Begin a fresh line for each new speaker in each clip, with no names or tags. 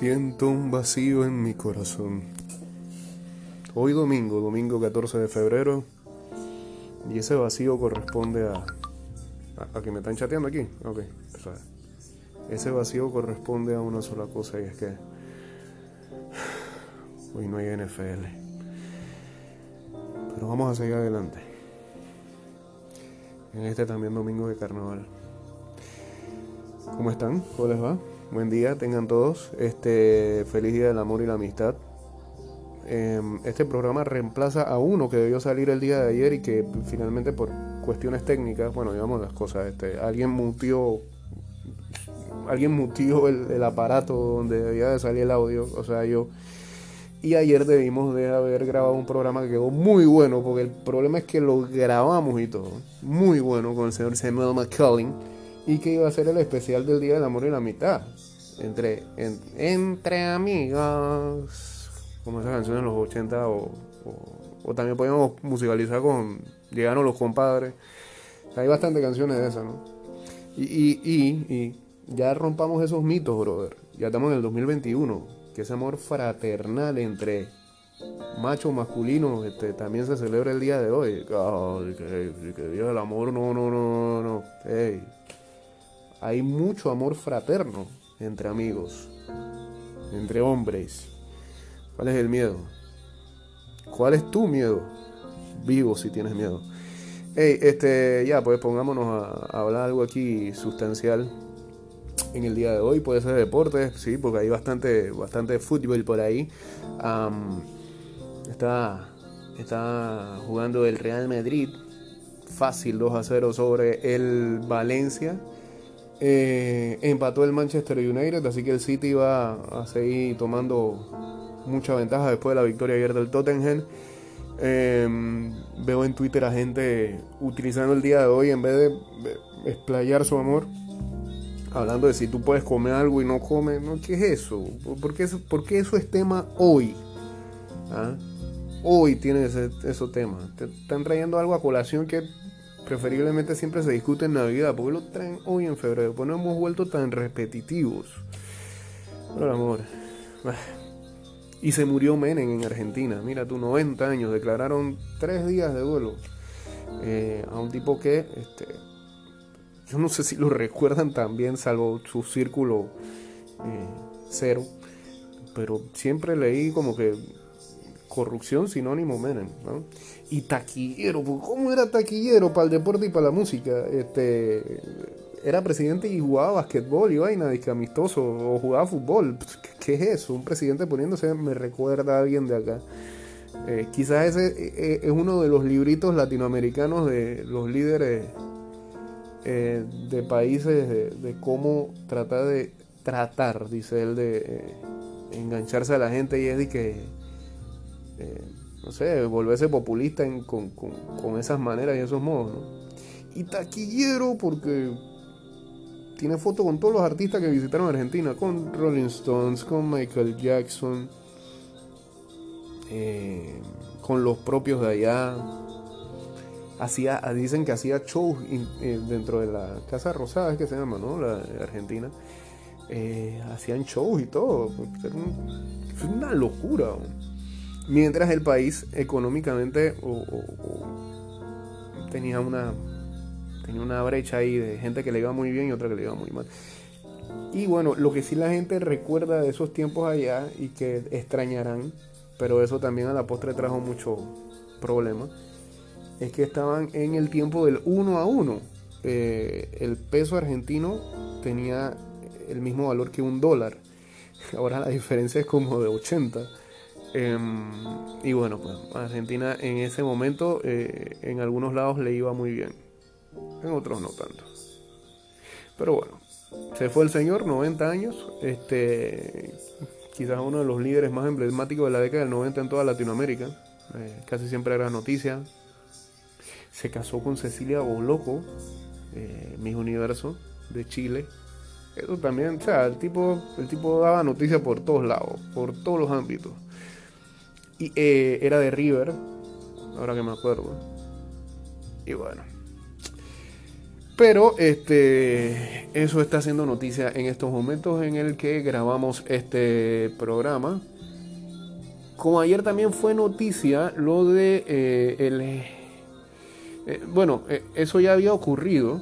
Siento un vacío en mi corazón. Hoy domingo, domingo 14 de febrero, y ese vacío corresponde a... ¿A, que me están chateando aquí? Ok, Ese vacío corresponde a una sola cosa y es que hoy no hay NFL. Pero vamos a seguir adelante. En este también domingo de carnaval. ¿Cómo están? ¿Cómo les va? Buen día, tengan todos. Este feliz día del amor y la amistad. Em, este programa reemplaza a uno que debió salir el día de ayer y que finalmente por cuestiones técnicas, bueno, digamos las cosas, este, alguien mutió, alguien mutió el, aparato donde debía de salir el audio, o sea, yo. Y ayer debimos de haber grabado un programa que quedó muy bueno, porque el problema es que lo grabamos y todo, muy bueno con el señor Samuel McCullin y que iba a ser el especial del Día del Amor y la Mitad. Entre, entre amigos, como esas canciones de los 80 o, también podíamos musicalizar con Llegaron los compadres. Hay bastantes canciones de esas, ¿no? Y, y, y, ya rompamos esos mitos, brother. Ya estamos en el 2021. Que ese amor fraternal entre machos masculinos este, también se celebra el día de hoy. que, que, Día del Amor, no, no, no, no. Hey, hay mucho amor fraterno entre amigos, entre hombres. ¿Cuál es el miedo? ¿Cuál es tu miedo? Vivo si tienes miedo. Hey, este, ya, pues pongámonos a, hablar algo aquí sustancial en el día de hoy. Puede ser deporte, sí, porque hay bastante, bastante fútbol por ahí. está, está jugando el Real Madrid fácil 2 a 0 sobre el Valencia. Eh, empató el Manchester United, así que el City va a seguir tomando mucha ventaja después de la victoria ayer del Tottenham. Em, veo en Twitter a gente utilizando el día de hoy en vez de explayar su amor, hablando de si tú puedes comer algo y no comes. ¿Qué es eso? ¿Por qué eso, eso es tema hoy? ¿Ah? Hoy tiene ese, esos temas. Te están trayendo algo a colación que preferiblemente siempre se discute en Navidad. porque lo traen hoy en febrero? Pues no hemos vuelto tan repetitivos. Pero amor. Y se murió Menem en Argentina. Mira, tú, 90 años. Declararon tres días de duelo eh, a un tipo que, este, yo no sé si lo recuerdan también, salvo su círculo eh, cero. Pero siempre leí como que corrupción sinónimo Menem, ¿no? Y taquillero, pues, ¿cómo era taquillero para el deporte y para la música? Este, era presidente y jugaba basquetbol y vaina, disque amistoso, o jugaba fútbol. Pues, ¿Qué es eso? Un presidente poniéndose, me recuerda a alguien de acá. Eh, quizás ese eh, eh, es uno de los libritos latinoamericanos de los líderes de países de, cómo tratar de tratar, dice él, de engancharse a la gente y es de que eh, no sé, volverse populista con, esas maneras y esos modos. Y taquillero porque tiene fotos con todos los artistas que visitaron Argentina, con Rolling Stones, con Michael Jackson, eh, con los propios de allá. Hacía, dicen que hacía shows eh, dentro de la Casa Rosada, es que se llama, ¿no? La Argentina. hacían shows y todo. Es una locura mientras el país económicamente tenía una tenía una brecha ahí de gente que le iba muy bien y otra que le iba muy mal. Y bueno, lo que sí la gente recuerda de esos tiempos allá y que extrañarán, pero eso también a la postre trajo mucho problema, es que estaban en el tiempo del uno a uno. Eh, el peso argentino tenía el mismo valor que un dólar. Ahora la diferencia es como de 80. Em, y bueno, pues Argentina en ese momento eh, en algunos lados le iba muy bien, en otros no tanto. Pero bueno, se fue el señor, 90 años, este, quizás uno de los líderes más emblemáticos de la década del 90 en toda Latinoamérica, eh, casi siempre era noticia. Se casó con Cecilia Boloco, eh, Miss Universo, de Chile. Eso también, o sea, el tipo, el tipo daba noticias por todos lados, por todos los ámbitos. Eh, era de River, ahora que me acuerdo. Y bueno. Pero este, eso está haciendo noticia en estos momentos en el que grabamos este programa. Como ayer también fue noticia lo de eh, el... Eh, bueno, eso ya había ocurrido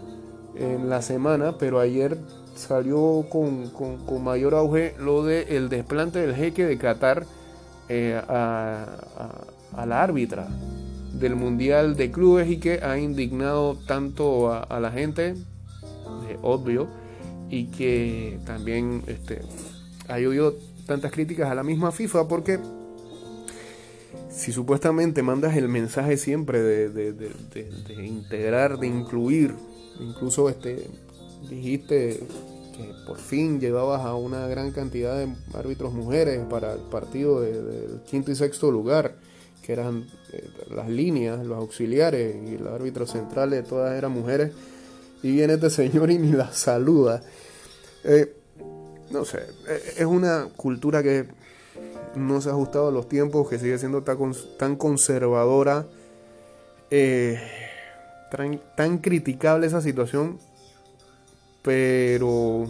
en la semana, pero ayer salió con, mayor auge lo del el desplante del jeque de Qatar a, a la árbitra del Mundial de Clubes y que ha indignado tanto a, la gente, eh, obvio, y que también este, ha llovido tantas críticas a la misma FIFA porque si supuestamente mandas el mensaje siempre de, integrar, de incluir, incluso este, dijiste por fin llevabas a una gran cantidad de árbitros mujeres para el partido del quinto y sexto lugar, que eran eh, las líneas, los auxiliares y los árbitros centrales, todas eran mujeres. Y viene este señor y ni la saluda. Eh, no sé, eh, es una cultura que no se ha ajustado a los tiempos, que sigue siendo tan, conservadora, tan criticable esa situación, pero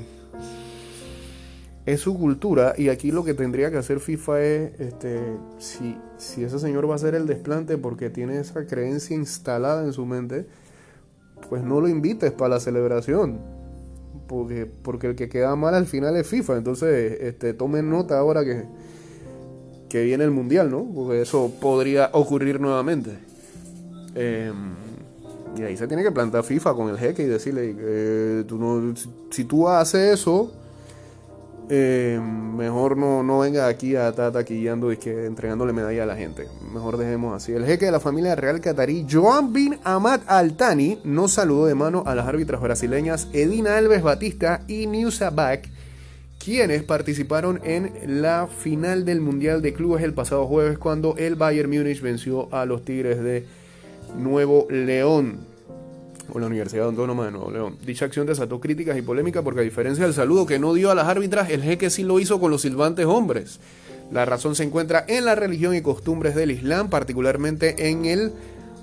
es su cultura y aquí lo que tendría que hacer FIFA es, este, si, si ese señor va a hacer el desplante porque tiene esa creencia instalada en su mente, pues no lo invites para la celebración. Porque, porque el que queda mal al final es FIFA. Entonces, este, tomen nota ahora que, que viene el Mundial, ¿no? Porque eso podría ocurrir nuevamente. Em, y ahí se tiene que plantar FIFA con el jeque y decirle, eh, tú no, si tú haces eso, eh, mejor no, no venga aquí a estar taquillando y que entregándole medalla a la gente. Mejor dejemos así. El jeque de la familia real catarí, Joan bin Ahmad Al-Thani, no saludó de mano a las árbitras brasileñas Edina Alves Batista y Niusa Bak, quienes participaron en la final del Mundial de Clubes el pasado jueves cuando el Bayern Múnich venció a los Tigres de Nuevo León o la Universidad Autónoma de Nuevo León. Dicha acción desató críticas y polémica porque a diferencia del saludo que no dio a las árbitras, el jeque sí lo hizo con los silbantes hombres. La razón se encuentra en la religión y costumbres del Islam, particularmente en el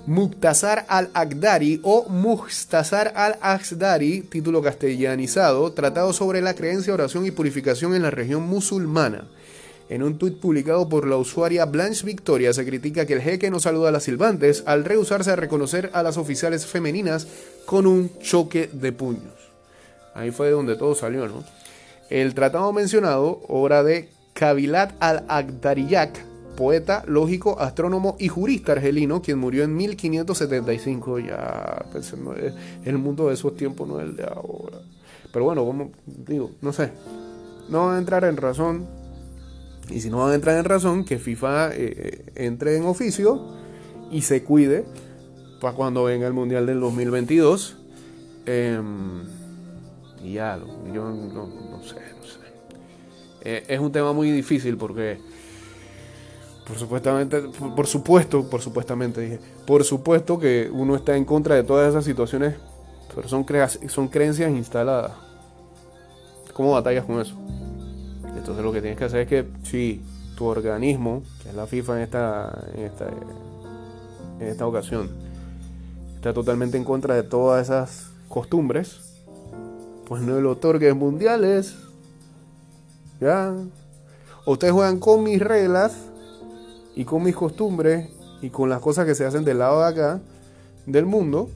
Muqtasar al-Agdari o Muhtasar al-Agdari, título castellanizado, tratado sobre la creencia, oración y purificación en la región musulmana. En un tuit publicado por la usuaria Blanche Victoria se critica que el jeque no saluda a las silbantes al rehusarse a reconocer a las oficiales femeninas con un choque de puños. Ahí fue de donde todo salió, ¿no? El tratado mencionado, obra de Kabilat al-Agdariyak, poeta, lógico, astrónomo y jurista argelino, quien murió en 1575. Ya, pues, el mundo de esos tiempos no es el de ahora. Pero bueno, como digo, no sé. No va a entrar en razón y si no van a entrar en razón, que FIFA eh, eh, entre en oficio y se cuide para cuando venga el Mundial del 2022. Em, y ya, yo no, sé, no sé. Eh, es un tema muy difícil porque, por supuestamente, por, supuesto, por supuestamente dije, por supuesto que uno está en contra de todas esas situaciones, pero son, son creencias instaladas. ¿Cómo batallas con eso? Entonces lo que tienes que hacer es que si tu organismo, que es la FIFA en esta, en esta, en esta ocasión, está totalmente en contra de todas esas costumbres, pues no le otorgues mundiales. ¿Ya? ustedes juegan con mis reglas y con mis costumbres y con las cosas que se hacen del lado de acá del mundo.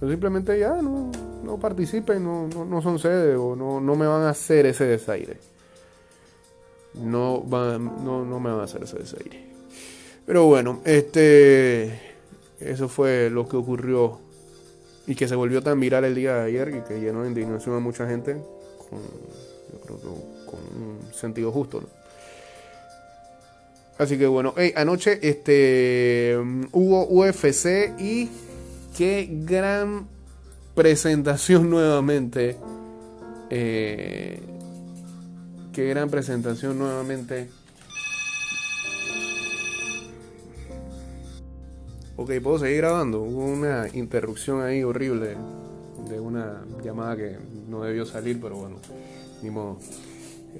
O simplemente ya no, no participen, no, no, no son sede o no, no me van a hacer ese desaire no, no, no me van a hacer ese desaire. Pero bueno, este, eso fue lo que ocurrió y que se volvió tan viral el día de ayer y que llenó de indignación a mucha gente con, yo creo que con un sentido justo, Así que bueno, anoche este, hubo UFC y qué gran presentación nuevamente. Eh, Qué gran presentación nuevamente. Ok, puedo seguir grabando. Hubo una interrupción ahí horrible de una llamada que no debió salir, pero bueno, ni modo.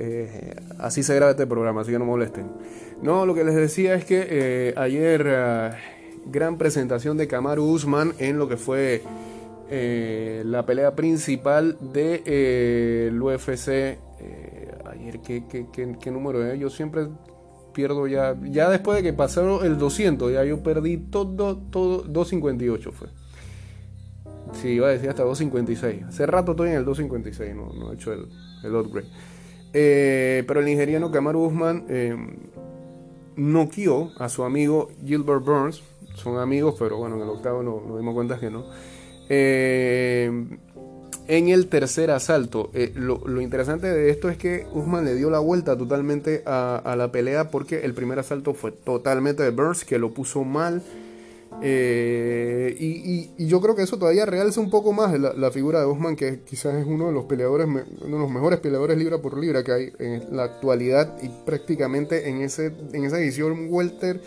Eh, así se graba este programa, así que no molesten. No, lo que les decía es que eh, ayer, eh, gran presentación de Kamaru Usman en lo que fue eh, la pelea principal del de, UFC. ¿Qué, número es? Yo siempre pierdo ya. Ya después de que pasaron el 200, ya yo perdí todo, todo. 258 fue. Sí, iba a decir hasta 256. Hace rato estoy en el 256, no, no he hecho el, el upgrade. pero el nigeriano Kamaru Usman noqueó a su amigo Gilbert Burns. Son amigos, pero bueno, en el octavo no, nos dimos cuenta que no. Eh, en el tercer asalto. Eh, lo, interesante de esto es que Usman le dio la vuelta totalmente a, la pelea porque el primer asalto fue totalmente de Burns, que lo puso mal. Eh, y, yo creo que eso todavía realza un poco más la, figura de Usman, que quizás es uno de los peleadores, uno de los mejores peleadores libra por libra que hay en la actualidad y prácticamente en, ese, en esa edición welter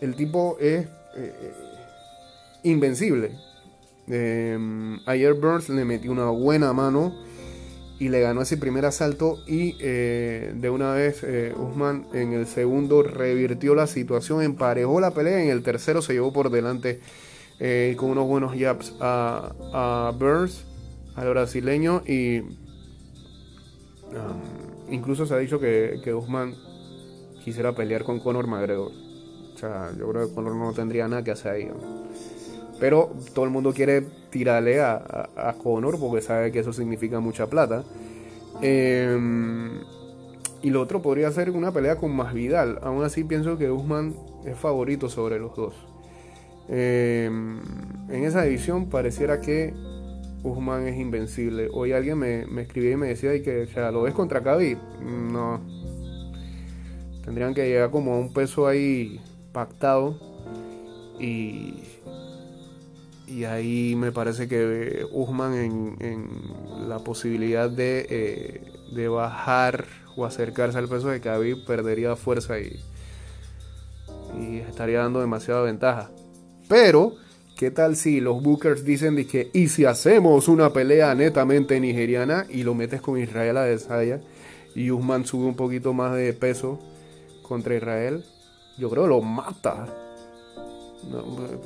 el tipo es invencible. Em, ayer Burns le metió una buena mano y le ganó ese primer asalto y eh, de una vez eh, Usman en el segundo revirtió la situación, emparejó la pelea, en el tercero se llevó por delante eh, con unos buenos jabs a, Burns, al brasileño y incluso se ha dicho que, que Usman quisiera pelear con Conor McGregor. O sea, yo creo que Conor no tendría nada que hacer ahí. Pero todo el mundo quiere tirarle a, a, Conor porque sabe que eso significa mucha plata. Em, y lo otro podría ser una pelea con más Vidal. Aún así pienso que Usman es favorito sobre los dos. Em, en esa división pareciera que Usman es invencible. Hoy alguien me, me escribía y me decía que lo ves contra Khabib. No. Tendrían que llegar como a un peso ahí pactado. Y y ahí me parece que Usman en, la posibilidad eh, de, bajar o acercarse al peso de Khabib perdería fuerza y, y estaría dando demasiada ventaja. Pero, ¿qué tal si los Bookers dicen que y si hacemos una pelea netamente nigeriana y lo metes con Israel a Desaya y Usman sube un poquito más de peso contra Israel? Yo creo que lo mata.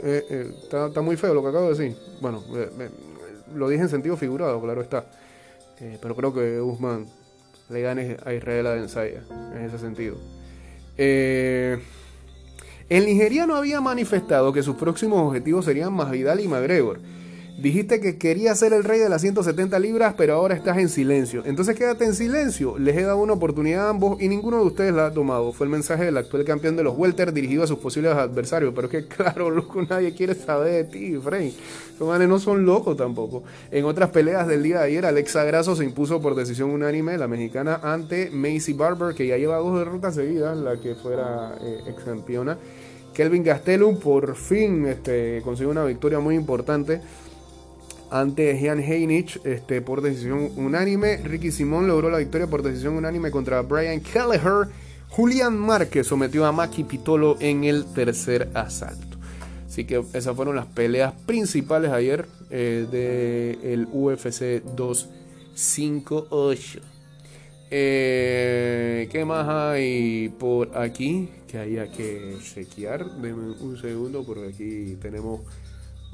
Eh, eh, está, muy feo lo que acabo de decir. Bueno, eh, lo dije en sentido figurado, claro está. pero creo que Usman le gane a Israel a Ensaya en ese sentido. el nigeriano había manifestado que sus próximos objetivos serían Masvidal y McGregor Dijiste que querías ser el rey de las 170 libras, pero ahora estás en silencio. Entonces quédate en silencio. Les he dado una oportunidad a ambos y ninguno de ustedes la ha tomado. Fue el mensaje del actual campeón de los Welter dirigido a sus posibles adversarios. Pero es que, claro, loco, nadie quiere saber de ti, Frey. Esos manes no son locos tampoco. En otras peleas del día de ayer, Alexa Grasso se impuso por decisión unánime, la mexicana, ante Macy Barber, que ya lleva dos derrotas seguidas, la que fuera eh, ex campeona. Kelvin Gastelum por fin este, consiguió una victoria muy importante ante Jan Heinich este, por decisión unánime. Ricky Simón logró la victoria por decisión unánime contra Brian Kelleher. Julián Márquez sometió a Maki Pitolo en el tercer asalto. Así que esas fueron las peleas principales ayer eh, del UFC 258. Eh, ¿Qué más hay por aquí que haya que chequear? Denme un segundo porque aquí tenemos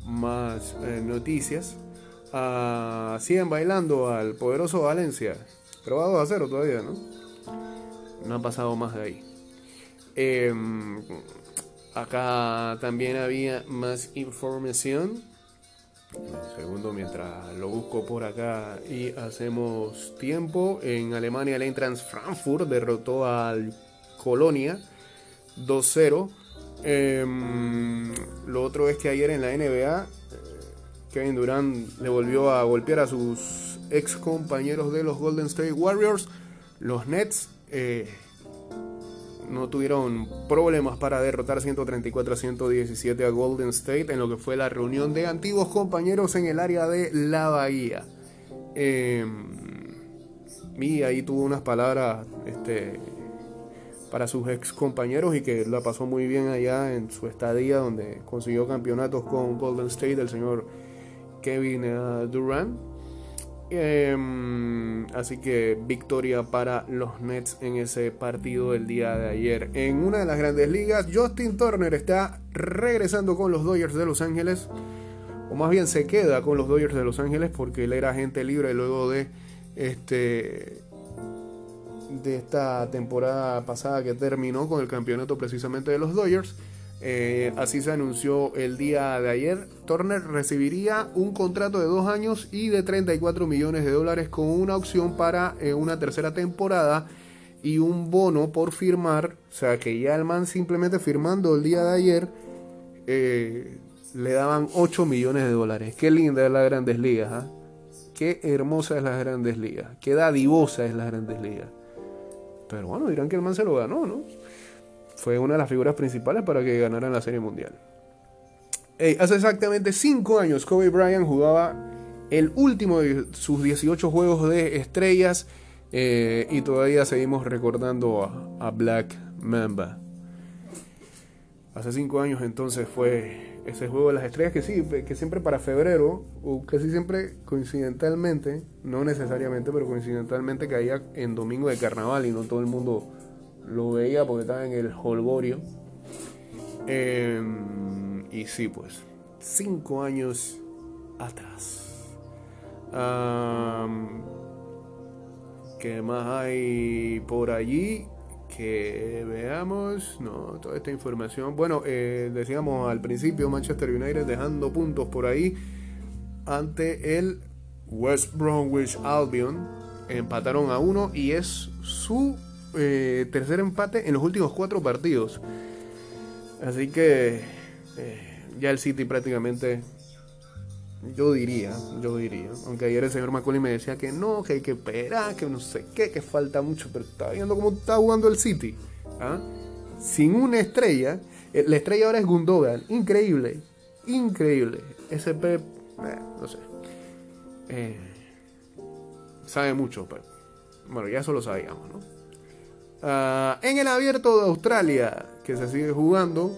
más eh, noticias. Ah, siguen bailando al poderoso Valencia. Pero va 2 a 0 todavía, ¿no? No ha pasado más de ahí. Em, acá también había más información. Un segundo mientras lo busco por acá y hacemos tiempo. En Alemania el Eintracht Frankfurt derrotó al Colonia 2-0. Em, lo otro es que ayer en la NBA Kevin Durant le volvió a golpear a sus ex compañeros de los Golden State Warriors. Los Nets eh, no tuvieron problemas para derrotar 134 a 117 a Golden State en lo que fue la reunión de antiguos compañeros en el área de la Bahía. Em, y ahí tuvo unas palabras este, para sus ex compañeros y que la pasó muy bien allá en su estadía donde consiguió campeonatos con Golden State, el señor Kevin eh, Durant. Em, así que victoria para los Nets en ese partido del día de ayer. En una de las grandes ligas, Justin Turner está regresando con los Dodgers de Los Ángeles. o más bien se queda con los Dodgers de Los Ángeles porque él era agente libre luego de este de esta temporada pasada que terminó con el campeonato precisamente de los Dodgers. Eh, así se anunció el día de ayer. Turner recibiría un contrato de dos años y de 34 millones de dólares con una opción para eh, una tercera temporada y un bono por firmar. O sea que ya el man simplemente firmando el día de ayer eh, le daban 8 millones de dólares. Qué linda es las grandes ligas. ¿ah? Qué hermosa es las grandes ligas. Qué dadivosa es las grandes ligas. Pero bueno, dirán que el man se lo ganó, ¿no? Fue una de las figuras principales para que ganaran la Serie Mundial. hace exactamente 5 años Kobe Bryant jugaba el último de sus 18 juegos de estrellas eh, y todavía seguimos recordando a, Black Mamba. Hace 5 años entonces fue ese juego de las estrellas que sí, que siempre para febrero, o casi siempre coincidentalmente, no necesariamente, pero coincidentalmente caía en domingo de carnaval y no todo el mundo lo veía porque estaba en el holgorio. Em, y sí, pues, cinco años atrás. ¿Qué más hay por allí? Que veamos, no, toda esta información. Bueno, eh, decíamos al principio, Manchester United dejando puntos por ahí ante el West Bromwich Albion. Empataron a uno y es su eh, tercer empate en los últimos cuatro partidos. Así que eh, ya el City prácticamente, yo diría, yo diría, aunque ayer el señor Macaulay me decía que no, que hay que esperar, que no sé qué, que falta mucho, pero está viendo cómo está jugando el City. ¿ah? Sin una estrella, eh, la estrella ahora es Gundogan, increíble, increíble. Ese no sé, sabe mucho, pero bueno, ya eso lo sabíamos, ¿no? Ah, en el abierto de Australia, que se sigue jugando,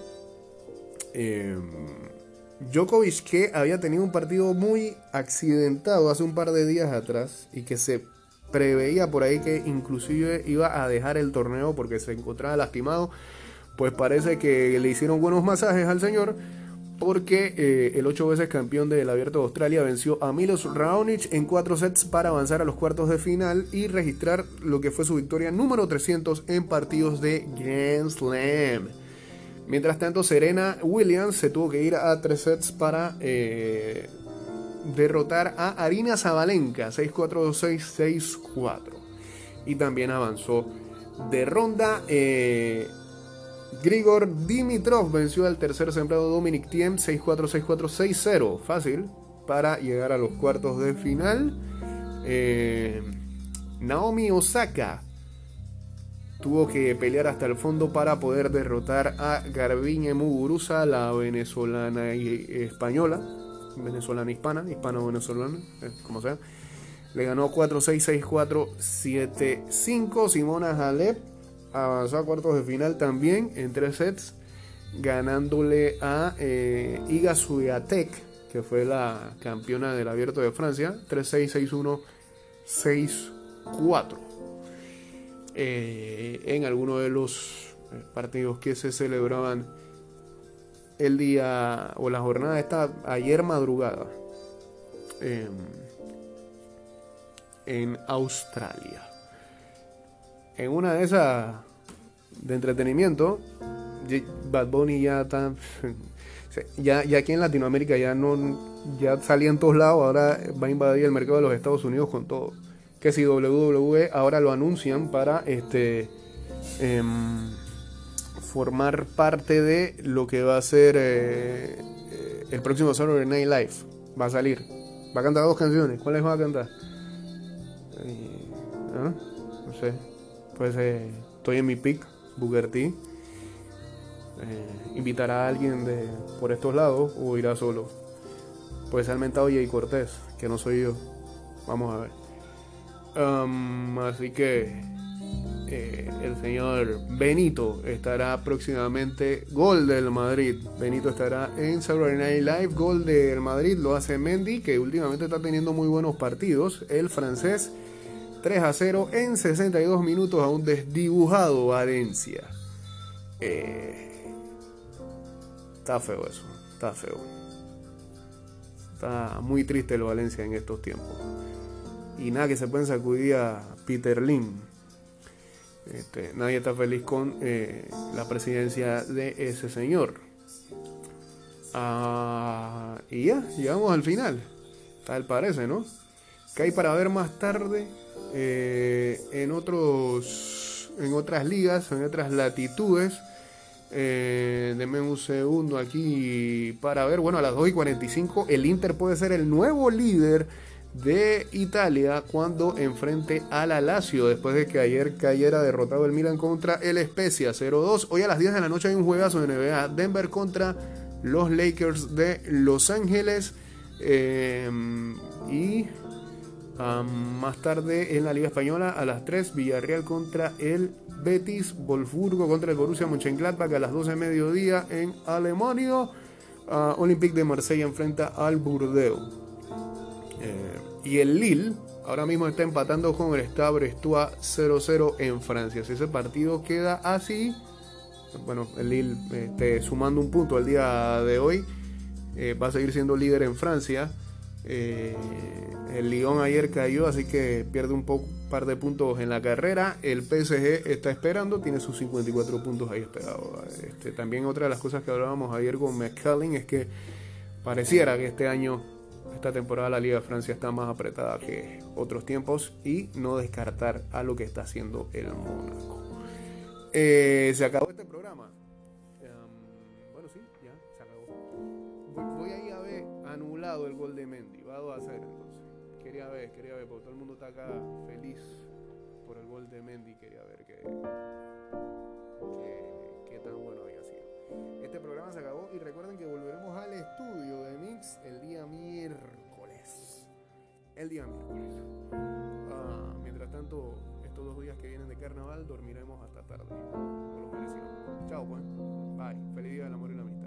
eh, Djokovic, que había tenido un partido muy accidentado hace un par de días atrás y que se preveía por ahí que inclusive iba a dejar el torneo porque se encontraba lastimado, pues parece que le hicieron buenos masajes al señor porque eh, el ocho veces campeón del Abierto de Australia venció a Milos Raonic en cuatro sets para avanzar a los cuartos de final y registrar lo que fue su victoria número 300 en partidos de Grand Slam. Mientras tanto, Serena Williams se tuvo que ir a tres sets para eh, derrotar a Arina Zabalenka 6-4-2-6, 6-4. Y también avanzó de ronda. Eh, Grigor Dimitrov venció al tercer sembrado Dominic Thiem 6-4-6-4-6-0. Fácil para llegar a los cuartos de final. Eh, Naomi Osaka tuvo que pelear hasta el fondo para poder derrotar a Garbiñe Muguruza, la venezolana y española, venezolana hispana, hispano-venezolana, eh, como sea. Le ganó 4-6-6-4-7-5. Simona Halep avanzó a cuartos de final también en tres sets, ganándole a eh, Iga Swiatek, que fue la campeona del Abierto de Francia, 3-6, 6-1, 6-4. en alguno de los eh, partidos que se celebraban el día o la jornada esta ayer madrugada em, en Australia en una de esas de entretenimiento, Bad Bunny ya está. Ya, aquí en Latinoamérica ya no ya salía en todos lados, ahora va a invadir el mercado de los Estados Unidos con todo. Que si WWE ahora lo anuncian para este em, formar parte de lo que va a ser eh, eh, el próximo Saturday Night Live. Va a salir. Va a cantar dos canciones. ¿Cuáles va a cantar? ¿ah? No sé pues eh, estoy en mi pick, Booker. Eh, ¿Invitará a alguien de por estos lados o irá solo? Puede ser mentado Jay Cortés, que no soy yo. Vamos a ver. Um, así que eh, el señor Benito estará próximamente. Gol del Madrid. Benito estará en Saturday Night Live. Gol del Madrid lo hace Mendy, que últimamente está teniendo muy buenos partidos. El francés 3 a 0 en 62 minutos a un desdibujado Valencia. Eh, está feo eso, está feo. Está muy triste el Valencia en estos tiempos. Y nada, que se pueden sacudir a Peter Lim. Este, nadie está feliz con eh, la presidencia de ese señor. Ah, y ya, llegamos al final. Tal parece, ¿no? Que hay para ver más tarde eh, en otros en otras ligas, en otras latitudes. Eh, un segundo aquí para ver. Bueno, a las 2 y 45 el Inter puede ser el nuevo líder de Italia cuando enfrente a la después de que ayer cayera derrotado el Milan contra el Spezia 0-2. Hoy a las 10 de la noche hay un juegazo de NBA Denver contra los Lakers de Los Ángeles eh, y más tarde en la Liga Española a las 3 Villarreal contra el Betis, Wolfsburgo contra el Borussia Mönchengladbach a las 12 de mediodía en Alemania. Olympique de Marsella enfrenta al Burdeos. Eh, y el Lille ahora mismo está empatando con el Stade Brestois 0-0 en Francia. Si ese partido queda así, bueno, el Lille este, sumando un punto el día de hoy, eh, va a seguir siendo líder en Francia. Eh, el Lyon ayer cayó, así que pierde un par de puntos en la carrera. El PSG está esperando, tiene sus 54 puntos ahí esperados. Este, también otra de las cosas que hablábamos ayer con McCallin es que pareciera que este año, esta temporada, la Liga de Francia está más apretada que otros tiempos y no descartar a lo que está haciendo el Mónaco. Eh, se acabó este programa. anulado el gol de Mendy. Va 2 a 0 entonces. Quería ver, quería ver, porque todo el mundo está acá feliz por el gol de Mendy. Quería ver qué que, que tan bueno había sido. Este programa se acabó y recuerden que volveremos al estudio de Mix el día miércoles. El día miércoles. Ah, mientras tanto, estos dos días que vienen de carnaval dormiremos hasta tarde. Por lo merecido. Chao, pues. Bye. Feliz día del amor y la amistad.